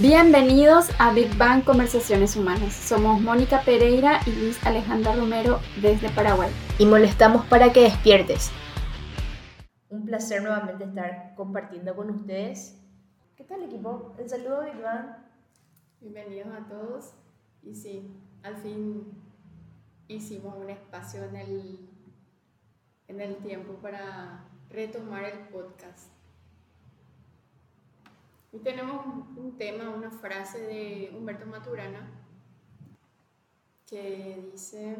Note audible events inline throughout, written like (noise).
Bienvenidos a Big Bang Conversaciones Humanas. Somos Mónica Pereira y Luis Alejandra Romero desde Paraguay. Y molestamos para que despiertes. Un placer nuevamente estar compartiendo con ustedes. ¿Qué tal equipo? El saludo Big Bang. Bienvenidos a todos. Y sí, al fin hicimos un espacio en el, en el tiempo para retomar el podcast. Y tenemos un tema, una frase de Humberto Maturana que dice,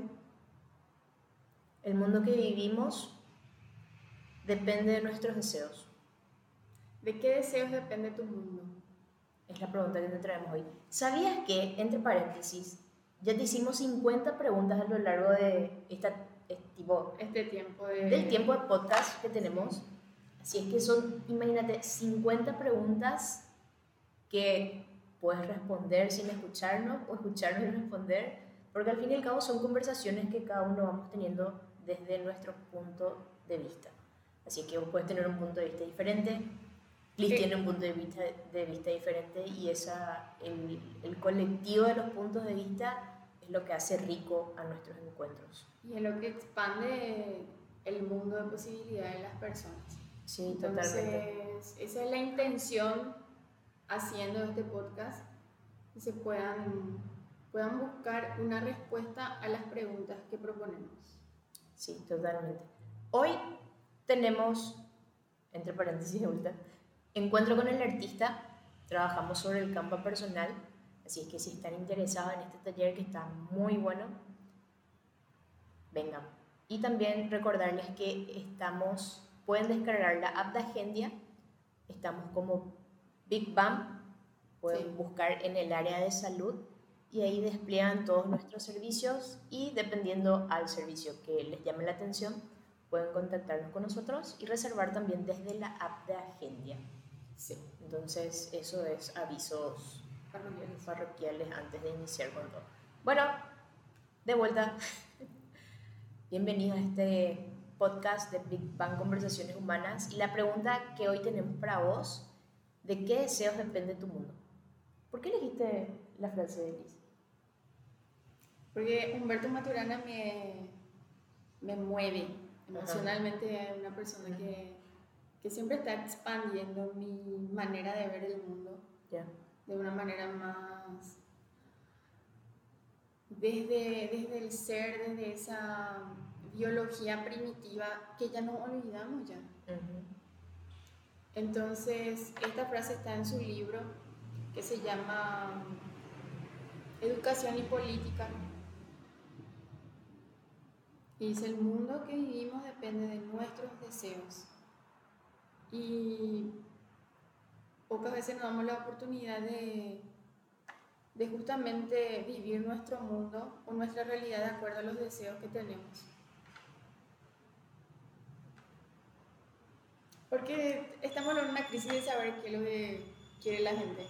el mundo que vivimos depende de nuestros deseos. ¿De qué deseos depende tu mundo? Es la pregunta que te traemos hoy. ¿Sabías que, entre paréntesis, ya te hicimos 50 preguntas a lo largo de esta, tipo, este tiempo de... del tiempo de podcast que tenemos? Así es que son, imagínate, 50 preguntas que puedes responder sin escucharnos o escucharnos y responder, porque al fin y al cabo son conversaciones que cada uno vamos teniendo desde nuestro punto de vista. Así que vos puedes tener un punto de vista diferente, Liz tiene un punto de vista, de vista diferente y esa, el, el colectivo de los puntos de vista es lo que hace rico a nuestros encuentros. Y es lo que expande el mundo de posibilidades de las personas. Sí, Entonces, totalmente. Esa es la intención haciendo este podcast, que se puedan, puedan buscar una respuesta a las preguntas que proponemos. Sí, totalmente. Hoy tenemos, entre paréntesis, vuelta, encuentro con el artista, trabajamos sobre el campo personal, así es que si están interesados en este taller que está muy bueno, vengan. Y también recordarles que estamos, pueden descargar la app de Agendia, estamos como Big Bang, pueden Sí. buscar en el área de salud y ahí despliegan todos nuestros servicios y dependiendo al servicio que les llame la atención, pueden contactarnos con nosotros y reservar también desde la app de Agendia. Sí. Entonces, eso es avisos Parroquiales. parroquiales antes de iniciar con todo. Bueno, de vuelta. (laughs) Bienvenidos a este podcast de Big Bang Conversaciones Humanas. Y la pregunta que hoy tenemos para vos, ¿de qué deseos depende tu mundo? ¿Por qué elegiste la frase de Liz? Porque Humberto Maturana me, me mueve emocionalmente, es una persona que, que siempre está expandiendo mi manera de ver el mundo de una manera más desde, desde el ser, desde esa biología primitiva que ya no olvidamos ya. Entonces, esta frase está en su libro que se llama Educación y Política. Y dice, el mundo que vivimos depende de nuestros deseos. Y pocas veces nos damos la oportunidad de, de justamente vivir nuestro mundo o nuestra realidad de acuerdo a los deseos que tenemos. Porque estamos en una crisis de saber qué es lo que quiere la gente.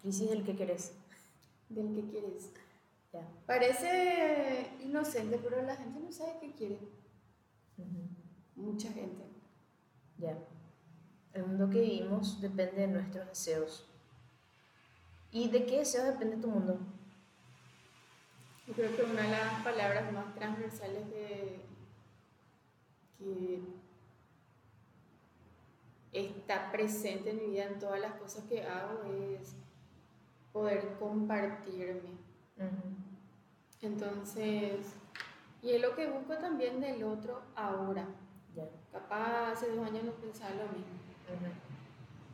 Crisis del que querés. Del que quieres. Ya. Parece inocente, pero la gente no sabe qué quiere. Mucha gente. Ya. El mundo que vivimos depende de nuestros deseos. ¿Y de qué deseos depende tu mundo? Yo creo que una de las palabras más transversales que, que está presente en mi vida, en todas las cosas que hago, es poder compartirme. Entonces, y es lo que busco también del otro ahora. Ya. Capaz hace dos años no pensaba lo mismo,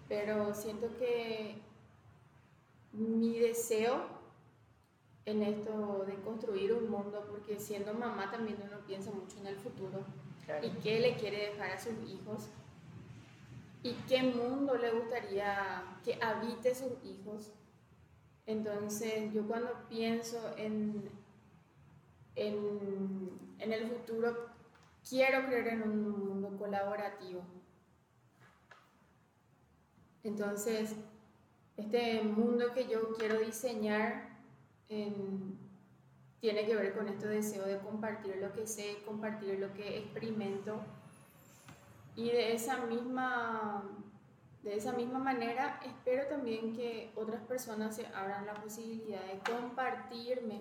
pero siento que mi deseo en esto de construir un mundo, porque siendo mamá también uno piensa mucho en el futuro Y qué le quiere dejar a sus hijos y qué mundo le gustaría que habite sus hijos. Entonces yo cuando pienso en, en, en el futuro, quiero creer en un mundo colaborativo. Entonces, este mundo que yo quiero diseñar en- tiene que ver con este deseo de compartir lo que sé, compartir lo que experimento y de esa misma de esa misma manera, espero también que otras personas se abran la posibilidad de compartirme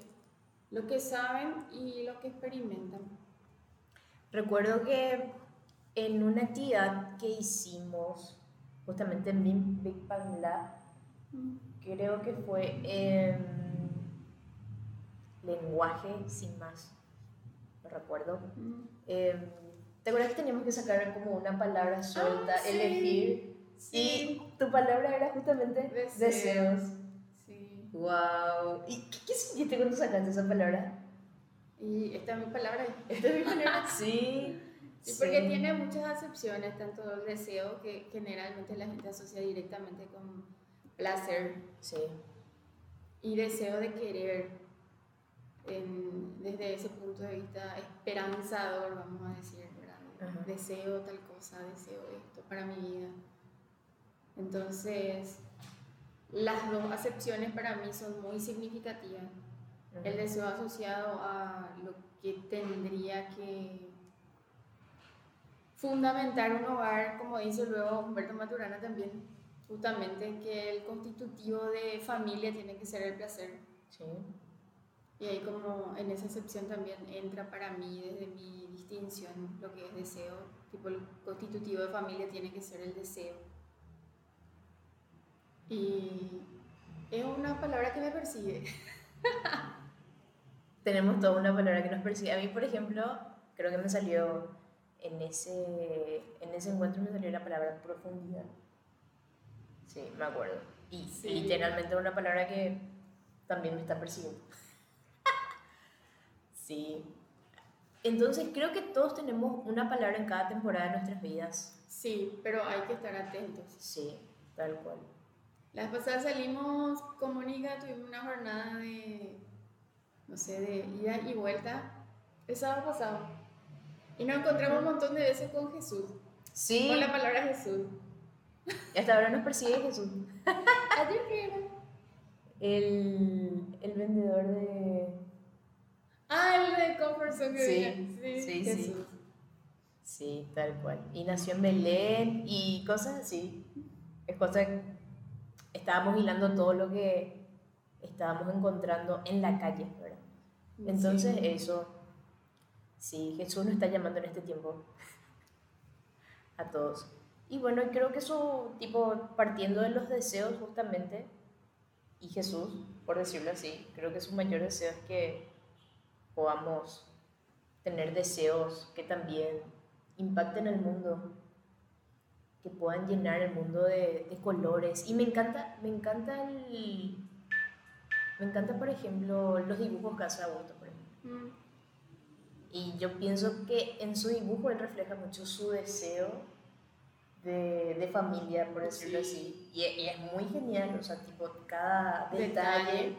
lo que saben y lo que experimentan. Recuerdo que en una actividad que hicimos justamente en Big Bang Lab, mm. creo que fue en lenguaje sin más, no recuerdo. Mm. Em, ¿Te acuerdas que teníamos que sacar como una palabra suelta, ah, elegir? Y tu palabra era justamente deseos. Sí. ¡Wow! ¿Y qué, qué sentiste cuando sacaste esa palabra? Y esta es mi palabra. Esta es mi palabra. (laughs) sí. Sí, porque tiene muchas acepciones, tanto el deseo que generalmente la gente asocia directamente con placer. Sí. Y deseo de querer, desde ese punto de vista esperanzador, vamos a decir, ¿verdad? Deseo tal cosa, deseo esto para mi vida. Entonces, las dos acepciones para mí son muy significativas. El deseo asociado a lo que tendría que fundamentar un hogar, como dice luego Humberto Maturana también, justamente que el constitutivo de familia tiene que ser el placer. Sí. Y ahí como en esa excepción también entra para mí desde mi distinción lo que es deseo, tipo el constitutivo de familia tiene que ser el deseo. Y es una palabra que me persigue. (laughs) Tenemos toda una palabra que nos persigue. A mí, por ejemplo, creo que me salió en ese, en ese encuentro me salió la palabra profundidad. Sí, me acuerdo. Y literalmente una palabra que también me está persiguiendo. Sí. Entonces creo que todos tenemos una palabra en cada temporada de nuestras vidas. Sí, pero hay que estar atentos. Sí, tal cual. La vez pasada salimos con Mónica, tuvimos una jornada de, no sé, de ida y vuelta. El sábado pasado y nos encontramos un montón de veces con Jesús. Sí. Con la palabra Jesús. Y hasta ahora nos persigue Jesús. (laughs) ¿Ayer qué era? El, el vendedor de. Ah, el de Comfort Zone. Sí, sí, sí, Jesús. sí. tal cual. Y nació en Belén y cosas así. Es cosa que estábamos hilando todo lo que estábamos encontrando en la calle, ¿verdad? Entonces, eso Sí, Jesús nos está llamando en este tiempo a todos. Y bueno, creo que eso, tipo, partiendo de los deseos justamente, y Jesús, por decirlo así, creo que su mayor deseo es que podamos tener deseos que también impacten el mundo, que puedan llenar el mundo de, de colores. Y me encanta, me encanta el... Me encanta, por ejemplo, los dibujos que hace Augusto, por ejemplo. Mm. Y yo pienso que en su dibujo él refleja mucho su deseo de, de familia, por decirlo así. Y, es muy genial, o sea, tipo, cada detalle,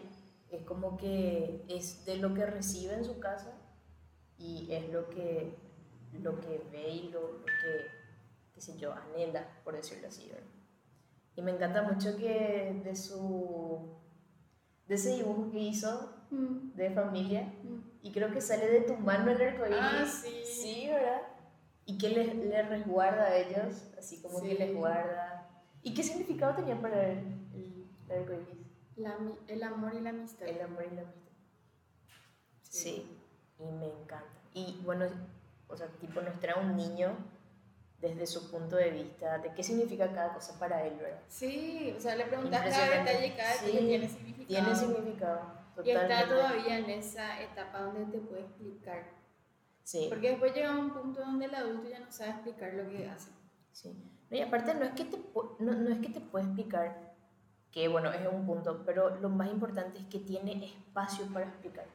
es como que es de lo que recibe en su casa y es lo que, lo que ve y lo, lo que, qué sé yo, anhela, por decirlo así. ¿verdad? Y me encanta mucho que de su de ese dibujo que hizo mm. de familia mm. y creo que sale de tu mano el arcoíris. Ah, sí. Sí, ¿verdad? Y que les, les resguarda a ellos, así como que les guarda. ¿Y qué significado tenía para el, el arcoíris? El amor y la amistad. El amor y la amistad. Sí. y me encanta. Y bueno, o sea, tipo nos trae un niño desde su punto de vista, de qué significa cada cosa para él, ¿verdad? Sí, o sea, le preguntas cada detalle, cada detalle tiene significado. Tiene significado. Totalmente. Y está todavía en esa etapa donde te puede explicar. Sí. Porque después llega un punto donde el adulto ya no sabe explicar lo que hace. Sí. y aparte no es que te, no, no es que te puede explicar, que bueno, es un punto, pero lo más importante es que tiene espacio para explicar.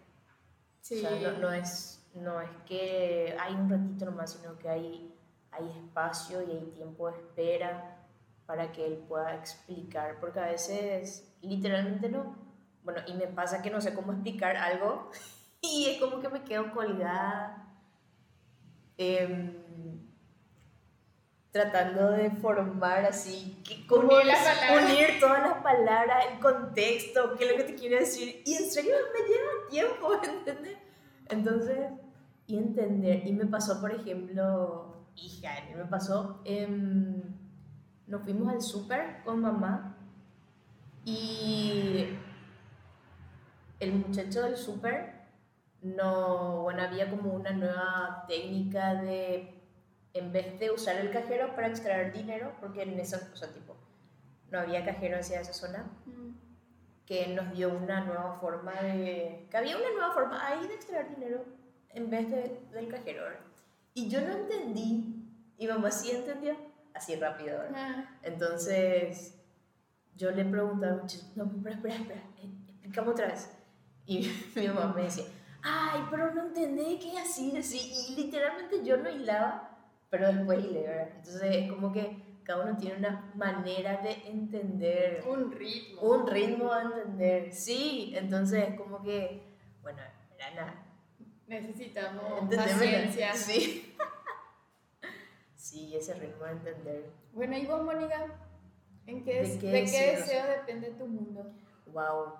Sí. O sea, no, no, es, no es que hay un ratito nomás, sino que hay hay espacio y hay tiempo de espera para que él pueda explicar, porque a veces literalmente no. Bueno, y me pasa que no sé cómo explicar algo (laughs) y es como que me quedo colgada em, tratando de formar así, que, cómo unir, unir, todas las palabras, el contexto, qué es lo que te quiere decir. Y en serio me lleva tiempo, (laughs) ¿entendés? Entonces, y entender, y me pasó, por ejemplo, hija, me pasó, nos fuimos al súper con mamá y el muchacho del súper no, bueno, había como una nueva técnica de, en vez de usar el cajero para extraer dinero, porque en esa, o sea, tipo, no había cajero hacia esa zona, Mm. que nos dio una nueva forma de, que había una nueva forma ahí de extraer dinero en vez de, del cajero, ¿verdad? Y yo no entendí, y mamá sí entendió, así rápido. Ah, Entonces, yo le preguntaba mucho, no, espera, espera, espera, eh, explícame otra vez. Y (laughs) mi mamá me decía, ay, pero no entendí qué así, así. Y literalmente yo no hilaba, pero después hilé, ¿verdad? Entonces, es como que cada uno tiene una manera de entender, un ritmo. un ritmo de entender. Sí, entonces, es como que, bueno, nada. Necesitamos ¿entendés, verdad? paciencia. Sí. (laughs) sí, ese ritmo de entender. Bueno, y vos, Mónica, ¿en qué, ¿De qué ¿de qué deseos? deseo depende tu mundo? Wow,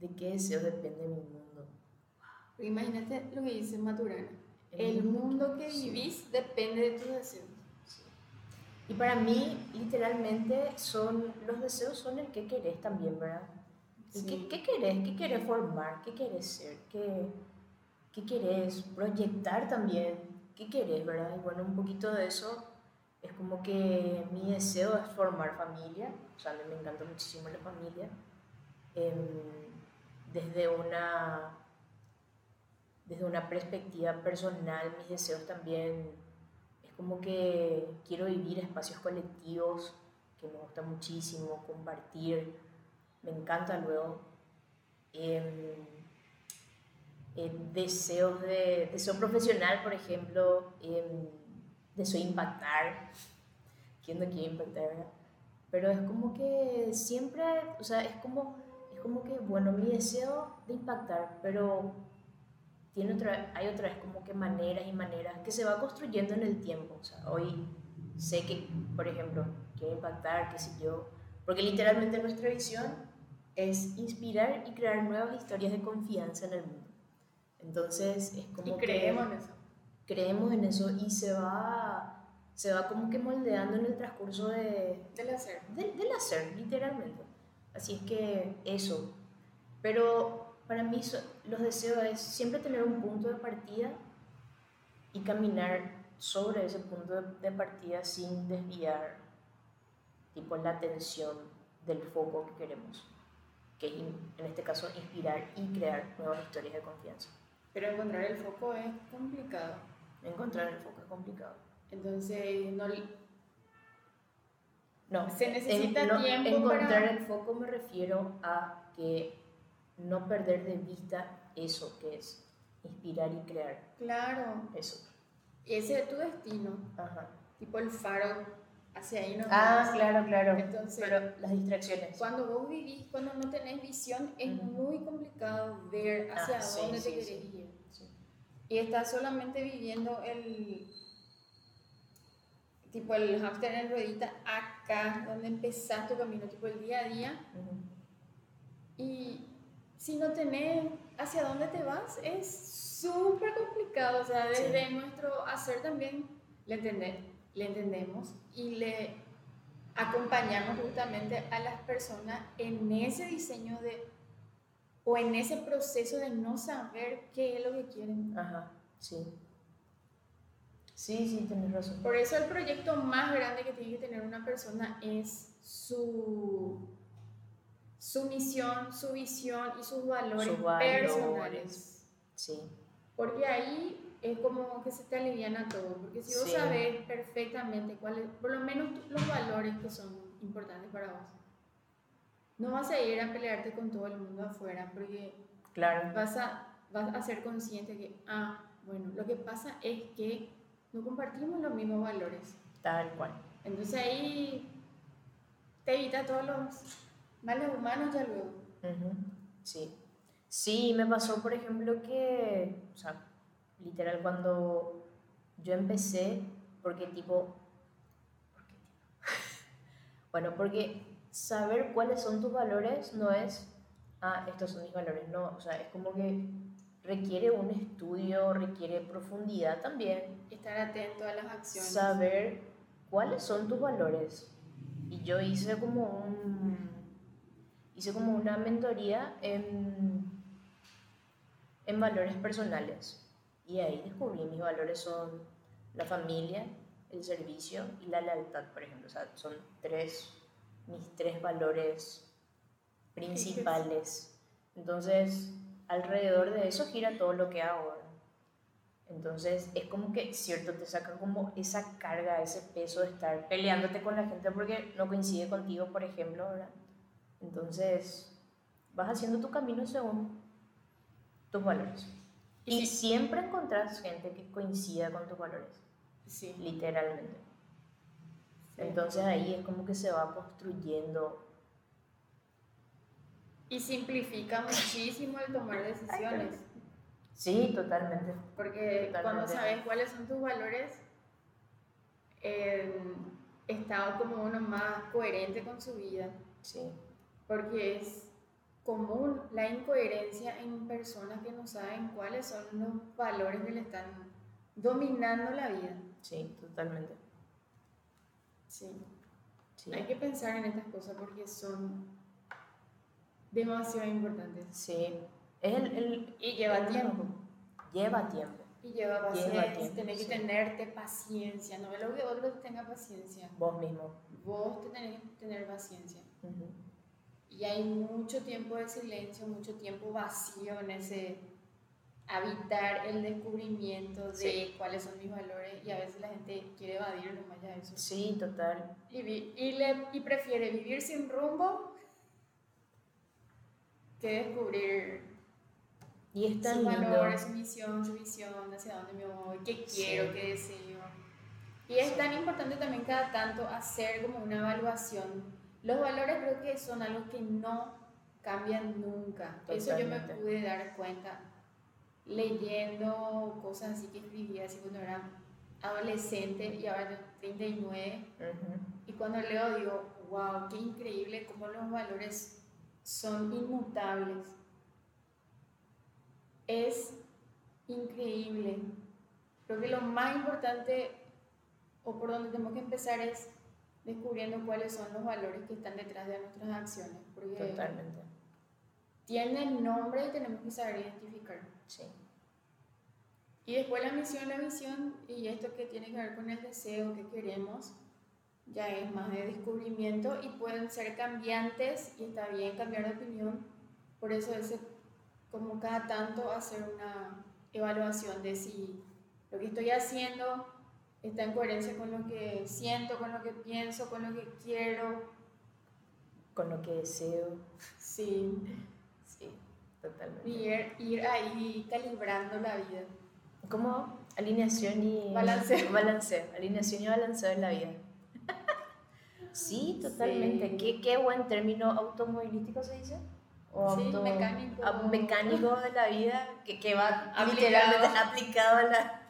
¿de qué deseo depende mi mundo? Imagínate lo que dice Maturana. El mundo que vivís depende de tus deseos. Y para mí, literalmente, son los deseos son el que querés también, ¿verdad? Sí. ¿Qué, ¿Qué querés? ¿Qué querés formar? ¿Qué querés ser? ¿Qué, ¿Qué querés proyectar también? ¿Qué querés, verdad? Y bueno, un poquito de eso es como que mi deseo es formar familia. O sea, a mí me encanta muchísimo la familia. Em, desde una desde una perspectiva personal, mis deseos también es como que quiero vivir espacios colectivos que me gusta muchísimo, compartir, me encanta luego. Em, em, deseos de deseo profesional, por ejemplo, em, deseo impactar. ¿Quién no quiere impactar, verdad? Pero es como que siempre, o sea, es como, es como que, bueno, mi deseo de impactar, pero tiene otra, hay otra vez como que maneras y maneras que se va construyendo en el tiempo. O sea, hoy sé que, por ejemplo, quiero impactar, qué sé yo, porque literalmente nuestra visión es inspirar y crear nuevas historias de confianza en el mundo. Entonces es como Y que creemos en eso. creemos en eso y se va, se va como que moldeando en el transcurso de, Del hacer. del hacer, literalmente. Así es que eso. Pero para mí los deseos es siempre tener un punto de partida y caminar sobre ese punto de, partida sin desviar tipo la atención del foco que queremos, que es in- en este caso inspirar y crear nuevas historias de confianza. Pero encontrar el foco es complicado. Encontrar el foco es complicado. Entonces, no, No, Se necesita en- no, tiempo Encontrar para- el foco me refiero a que no perder de vista eso que es inspirar y crear. claro, Eso. ese es tu destino. Ajá. Tipo el faro hacia ahí no Ah, claro, claro. Entonces, Pero las distracciones. cuando vos vivís, cuando no tenés visión, es muy complicado ver hacia Ah, sí, dónde te sí, querés ir. Sí. Y estás solamente viviendo el tipo el hámster en ruedita acá, donde empezás tu camino, tipo el día a día. Y si no tenés hacia dónde te vas, es súper complicado. O sea, desde nuestro hacer también le, entende- le entendemos y le acompañamos justamente a las personas en ese diseño de o en ese proceso de no saber qué es lo que quieren. Ajá, sí. Sí, sí, tienes razón. Por eso el proyecto más grande que tiene que tener una persona es su, su misión, su visión y sus valores, Sus valores. personales. Sí, Porque ahí es como que se te aliviana todo. Porque si vos Sí. sabes perfectamente cuáles, por lo menos los valores que son importantes para vos, no vas a ir a pelearte con todo el mundo afuera porque claro. vas a, vas a ser consciente que, ah, bueno, lo que pasa es que no compartimos los mismos valores. Tal cual. Entonces ahí te evita todos los males humanos ya luego. Ujú, Sí. Sí, me pasó, por ejemplo, que, o sea, literal, cuando yo empecé, porque tipo, ¿por qué, tipo? (laughs) bueno, porque saber cuáles son tus valores no es, ah, estos son mis valores, no, o sea, es como que requiere un estudio, requiere profundidad también, Estar atento a las acciones. saber cuáles son tus valores Y yo hice como un hice como una mentoría en, en valores personales. Y ahí descubrí mis valores son la familia, el servicio y la lealtad, por ejemplo. O sea, son tres, mis tres valores principales. Entonces, alrededor de eso gira todo lo que hago. Entonces, es como que, cierto, te saca como esa carga, ese peso de estar peleándote con la gente porque no coincide contigo, por ejemplo, ¿verdad? Entonces, vas haciendo tu camino según tus valores. Y siempre encontrás gente que coincida con tus valores. Sí. Literalmente. Entonces ahí es como que se va construyendo. Y simplifica muchísimo el tomar decisiones. Sí, totalmente. Porque cuando sabes cuáles son tus valores, eh, está como uno más coherente con su vida. Sí. Porque es común la incoherencia en personas que no saben cuáles son los valores que le están dominando la vida. Sí, totalmente. Sí. Hay que pensar en estas cosas porque son demasiado importantes. Sí. el, y lleva tiempo. Lleva tiempo. Y lleva paciencia. Tienes que tenerte paciencia. No es lo que otro tenga paciencia. Vos mismo. Vos te tenés que tener paciencia. Y hay mucho tiempo de silencio, mucho tiempo vacío en ese habitar el descubrimiento de cuáles son mis valores y a veces la gente quiere evadir nomás ya eso. Sí, total. Y, y, le, y prefiere vivir sin rumbo que descubrir y está sus valores, su misión, su visión, hacia dónde me voy, qué quiero, qué deseo. Y es tan importante también cada tanto hacer como una evaluación los valores creo que son algo que no cambian nunca. Eso yo me pude dar cuenta leyendo cosas así que escribía así cuando era adolescente y ahora tengo 39. Y cuando leo digo, wow, qué increíble cómo los valores son inmutables. Es increíble. Creo que lo más importante o por donde tenemos que empezar es descubriendo cuáles son los valores que están detrás de nuestras acciones. Porque Totalmente. Tienen nombre y tenemos que saber identificar. Sí. Y después la misión, la visión y esto que tiene que ver con el deseo que queremos, ya es más de descubrimiento y pueden ser cambiantes y está bien cambiar de opinión. Por eso es como cada tanto hacer una evaluación de si lo que estoy haciendo está en coherencia con lo que siento, con lo que pienso, con lo que quiero. Con lo que deseo. Sí. Sí, totalmente. Ir, ir ahí calibrando la vida. Como alineación y balanceo. balanceo. Alineación y balanceo en la vida. (laughs) sí, totalmente. Qué, qué, buen término automovilístico se dice. O sí, mecánico. mecánico de la vida que, que va literalmente aplicado a la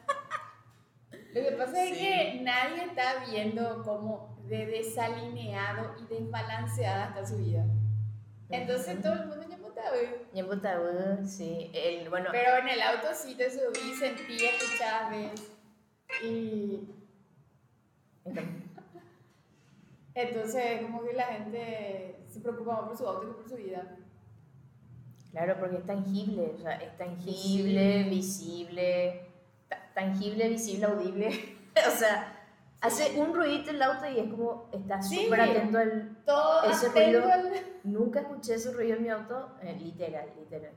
lo que pasa es que nadie está viendo cómo de desalineado y desbalanceada está su vida. Entonces todo el mundo ya tabú. sí. El, bueno. Pero en el auto sí te subí, sentí, escuchabas, ves. Y. Entonces, como que la gente se preocupa más por su auto que por su vida. Claro, porque es tangible, o sea, es tangible, visible tangible, visible, audible. (laughs) o sea, hace un ruidito el auto y es como, está súper atento al todo ese ruido. Nunca escuché ese ruido en mi auto, eh, literal, literal.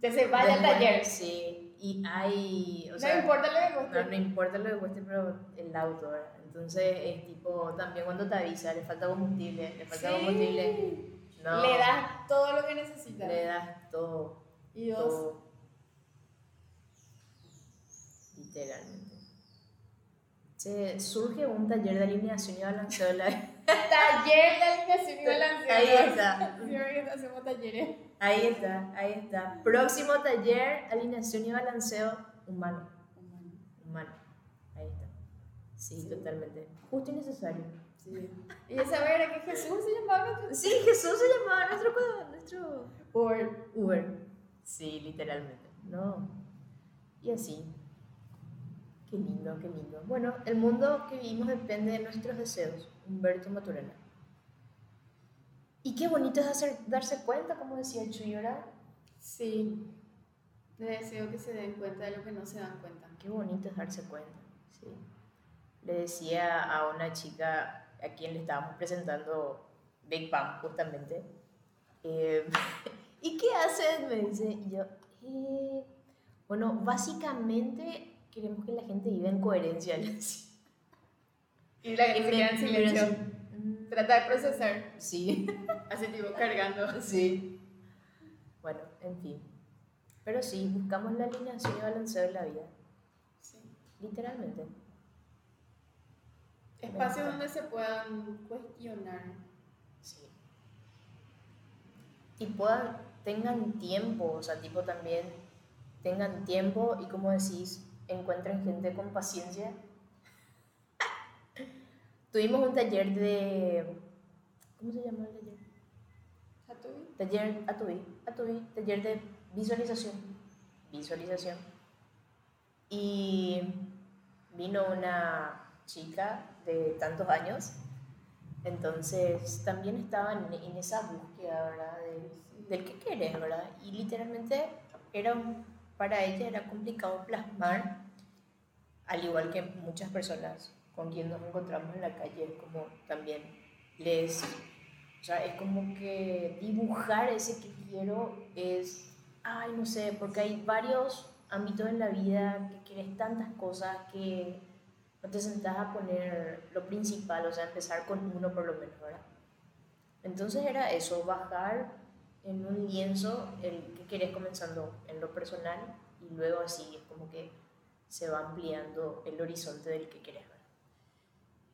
se vaya al taller. Sí, y hay. O no importa lo que cueste. No, no importa lo que cueste, pero el auto, ¿verdad? Entonces es tipo, también cuando te avisa, le falta combustible, le falta combustible. No, le das todo lo que necesitas. Le das todo. Y dos, literalmente. Se surge un taller de alineación y balanceo de la (laughs) Taller de alineación y balanceo. Ahí está. hacemos talleres. Ahí está, ahí está. Próximo taller, alineación y balanceo humano. Humano. Humano. Ahí está. Sí, totalmente. Justo y necesario. Sí. Y saber que Jesús se llamaba nuestro... Sí, Jesús se llamaba nuestro... nuestro... Uber. Uber. Sí, literalmente. No. Y así. Qué lindo, qué lindo. Bueno, el mundo que vivimos depende de nuestros deseos. Humberto Maturana. Y qué bonito es hacer, darse cuenta, como decía Chuy, ¿verdad? Sí. Le deseo que se den cuenta de lo que no se dan cuenta. Qué bonito es darse cuenta, sí. Le decía a una chica a quien le estábamos presentando Big Bang, justamente. eh, (laughs) ¿Y qué hacen? Me dice. Y yo, eh, bueno, básicamente queremos que la gente viva en coherencia. Y la gente se queda en silencio. Mm, Trata de procesar. Sí. (laughs) Así tipo cargando. Sí. Bueno, en fin. Pero sí, buscamos la alineación y balanceo de la vida, Sí. literalmente. Espacios donde se puedan cuestionar. Sí. Y puedan, tengan tiempo, o sea, tipo también tengan tiempo y como decís, encuentren gente con paciencia. Tuvimos un taller de... ¿Cómo se llama el taller? ¿Satubi? Taller Atubi, Atubi, taller de visualización. Visualización. Y vino una chica de tantos años, entonces también estaba en, en esa búsqueda, ¿verdad? De- del que querés, ¿verdad? Y literalmente era, un- para ella era complicado plasmar, al igual que muchas personas con quien nos encontramos en la calle, como también les o sea, es como que dibujar ese que quiero es, ay, no sé, porque hay varios ámbitos en la vida que quieres tantas cosas que no te sentás a poner lo principal, o sea, empezar con uno por lo menos, ¿verdad? Entonces era eso, bajar en un lienzo el que querés comenzando en lo personal y luego así es como que se va ampliando el horizonte del que querés ver.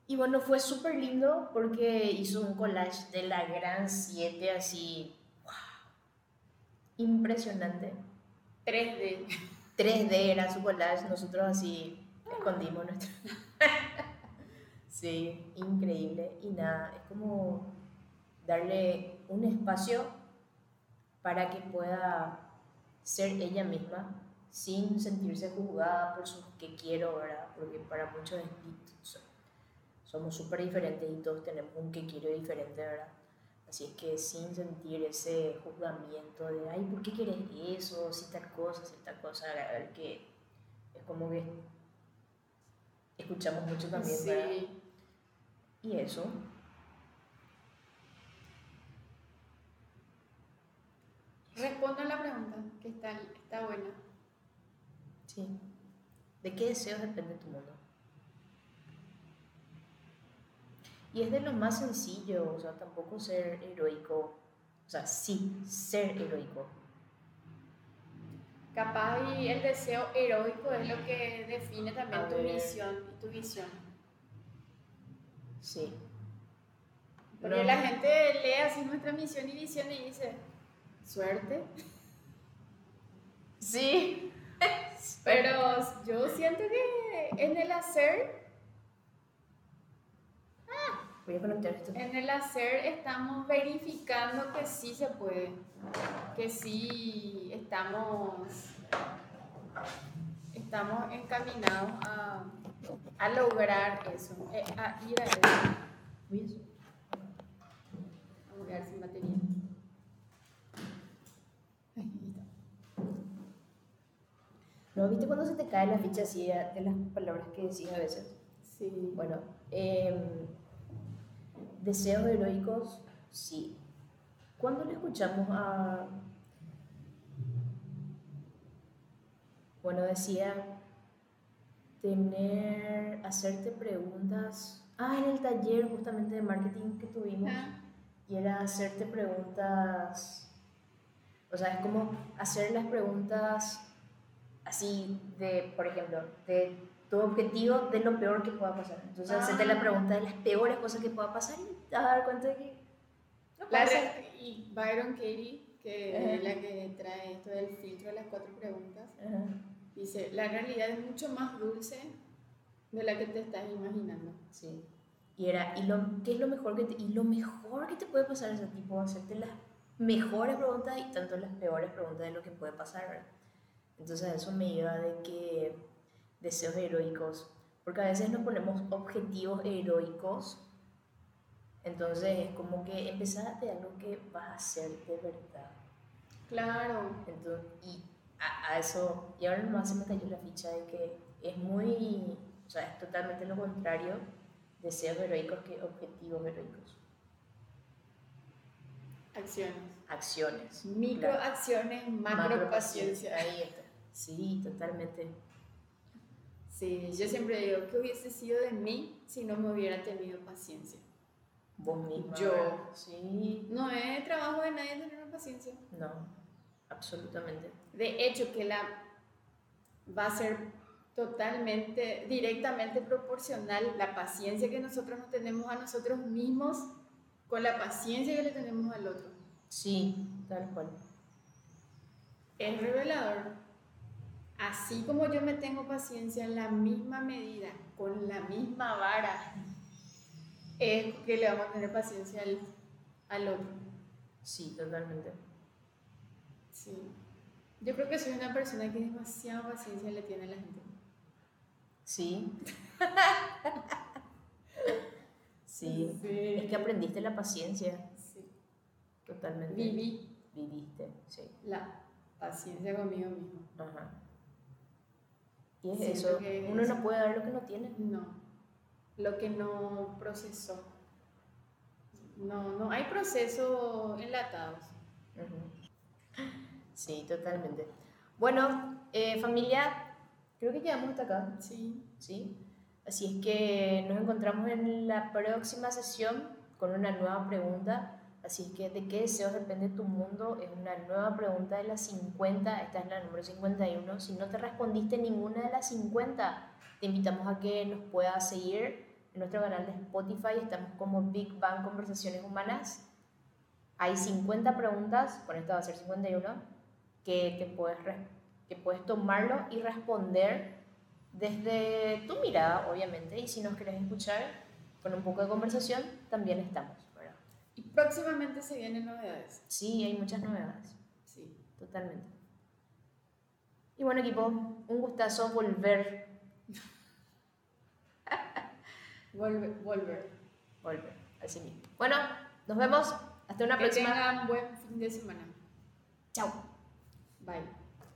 Y bueno, fue súper lindo porque hizo un collage de la gran 7 así, wow, impresionante. 3D. 3D era su collage, nosotros así escondimos nuestro. (laughs) sí, increíble. Y nada, es como darle un espacio para que pueda ser ella misma sin sentirse juzgada por sus que quiero, ¿verdad? Porque para muchos es so- somos súper diferentes y todos tenemos un que quiero diferente, ¿verdad? Así es que sin sentir ese juzgamiento de, ay, ¿por qué quieres eso? Si tal cosa, si tal cosa, el que es como que escuchamos mucho también, ¿verdad? Sí. Y eso, Respondo a la pregunta, que está, está buena. sí. ¿De qué deseos depende tu mundo? Y es de lo más sencillo, o sea, tampoco ser heroico, o sea, sí, ser heroico. Capaz y el deseo heroico es lo que define también tu misión y tu visión. Sí. Porque No. la gente lee así nuestra misión y visión y dice, suerte. (laughs) Sí. (laughs) Pero yo siento que en el hacer, Voy a conectar esto. en el hacer estamos verificando que sí se puede, que sí estamos, estamos encaminados a, a lograr eso, eh, a ir a eso. Voy a sin batería. ¿No viste cuando se te cae la ficha así de las palabras que decís a veces? Sí. Bueno, em, deseos heroicos, sí. Cuando le escuchamos a... Bueno, decía tener, hacerte preguntas. Ah, en el taller justamente de marketing que tuvimos. Ah, Y era hacerte preguntas, o sea, es como hacer las preguntas así de, por ejemplo, de tu objetivo de lo peor que pueda pasar. Entonces, hacerte la Ah. pregunta de las peores cosas que pueda pasar y te vas a dar cuenta de que no La y Byron Katie, que Ajá. es la que trae esto del filtro de las cuatro preguntas, Ajá. dice, la realidad es mucho más dulce de la que te estás imaginando. Sí. Y era, ¿y lo, qué es lo mejor que te, y lo mejor que te puede pasar ese tipo? Hacerte las mejores preguntas y tanto las peores preguntas de lo que puede pasar, ¿verdad? Entonces eso me iba de que deseos heroicos, porque a veces nos ponemos objetivos heroicos Entonces es como que empezar de algo que vas a hacer de verdad. Claro. Entonces, y a, a eso, y ahora nomás se me cayó la ficha de que es muy, o sea, es totalmente lo contrario deseos heroicos que objetivos heroicos. Acciones. Acciones. Microacciones, macro, paciencia. Ahí está. Sí, totalmente. Sí, yo siempre digo, ¿qué hubiese sido de mí si no me hubiera tenido paciencia? Vos misma. Yo. Sí. No es trabajo de nadie tener paciencia. No, absolutamente. De hecho, que la va a ser totalmente, directamente proporcional la paciencia que nosotros nos tenemos a nosotros mismos con la paciencia que le tenemos al otro. Sí, tal cual. Es revelador. Así como yo me tengo paciencia en la misma medida, con la misma vara, es que le vamos a tener paciencia al, al otro. Sí, totalmente. Sí. Yo creo que soy una persona que demasiada paciencia le tiene a la gente. Sí. (laughs) sí. Sí. Es que aprendiste la paciencia. Sí. Totalmente. Viví Viviste, sí. la paciencia conmigo mismo. Ajá. Y es Siento eso. que Uno no puede dar lo que no tiene. No. Lo que no procesó. No, no. Hay procesos enlatados. Sí, totalmente. Bueno, eh, familia, creo que llegamos hasta acá. Sí. ¿sí? Así es que nos encontramos en la próxima sesión con una nueva pregunta. Así que, ¿de qué deseos depende tu mundo? Es una nueva pregunta de las 50, esta es la número 51. Si no te respondiste ninguna de las 50, te invitamos a que nos puedas seguir en nuestro canal de Spotify. Estamos como Big Bang Conversaciones Humanas. Hay 50 preguntas, con esta va a ser 51, que, te puedes, que puedes tomarlo y responder desde tu mirada, obviamente, y si nos querés escuchar con un poco de conversación, también estamos. Y próximamente se vienen novedades. Sí, hay muchas novedades, Sí. totalmente. Y bueno, equipo, un gustazo volver, (laughs) Volver. volver. volver, así mismo. Bueno, nos vemos, hasta una Que próxima. tengan buen fin de semana. Chao. Bye.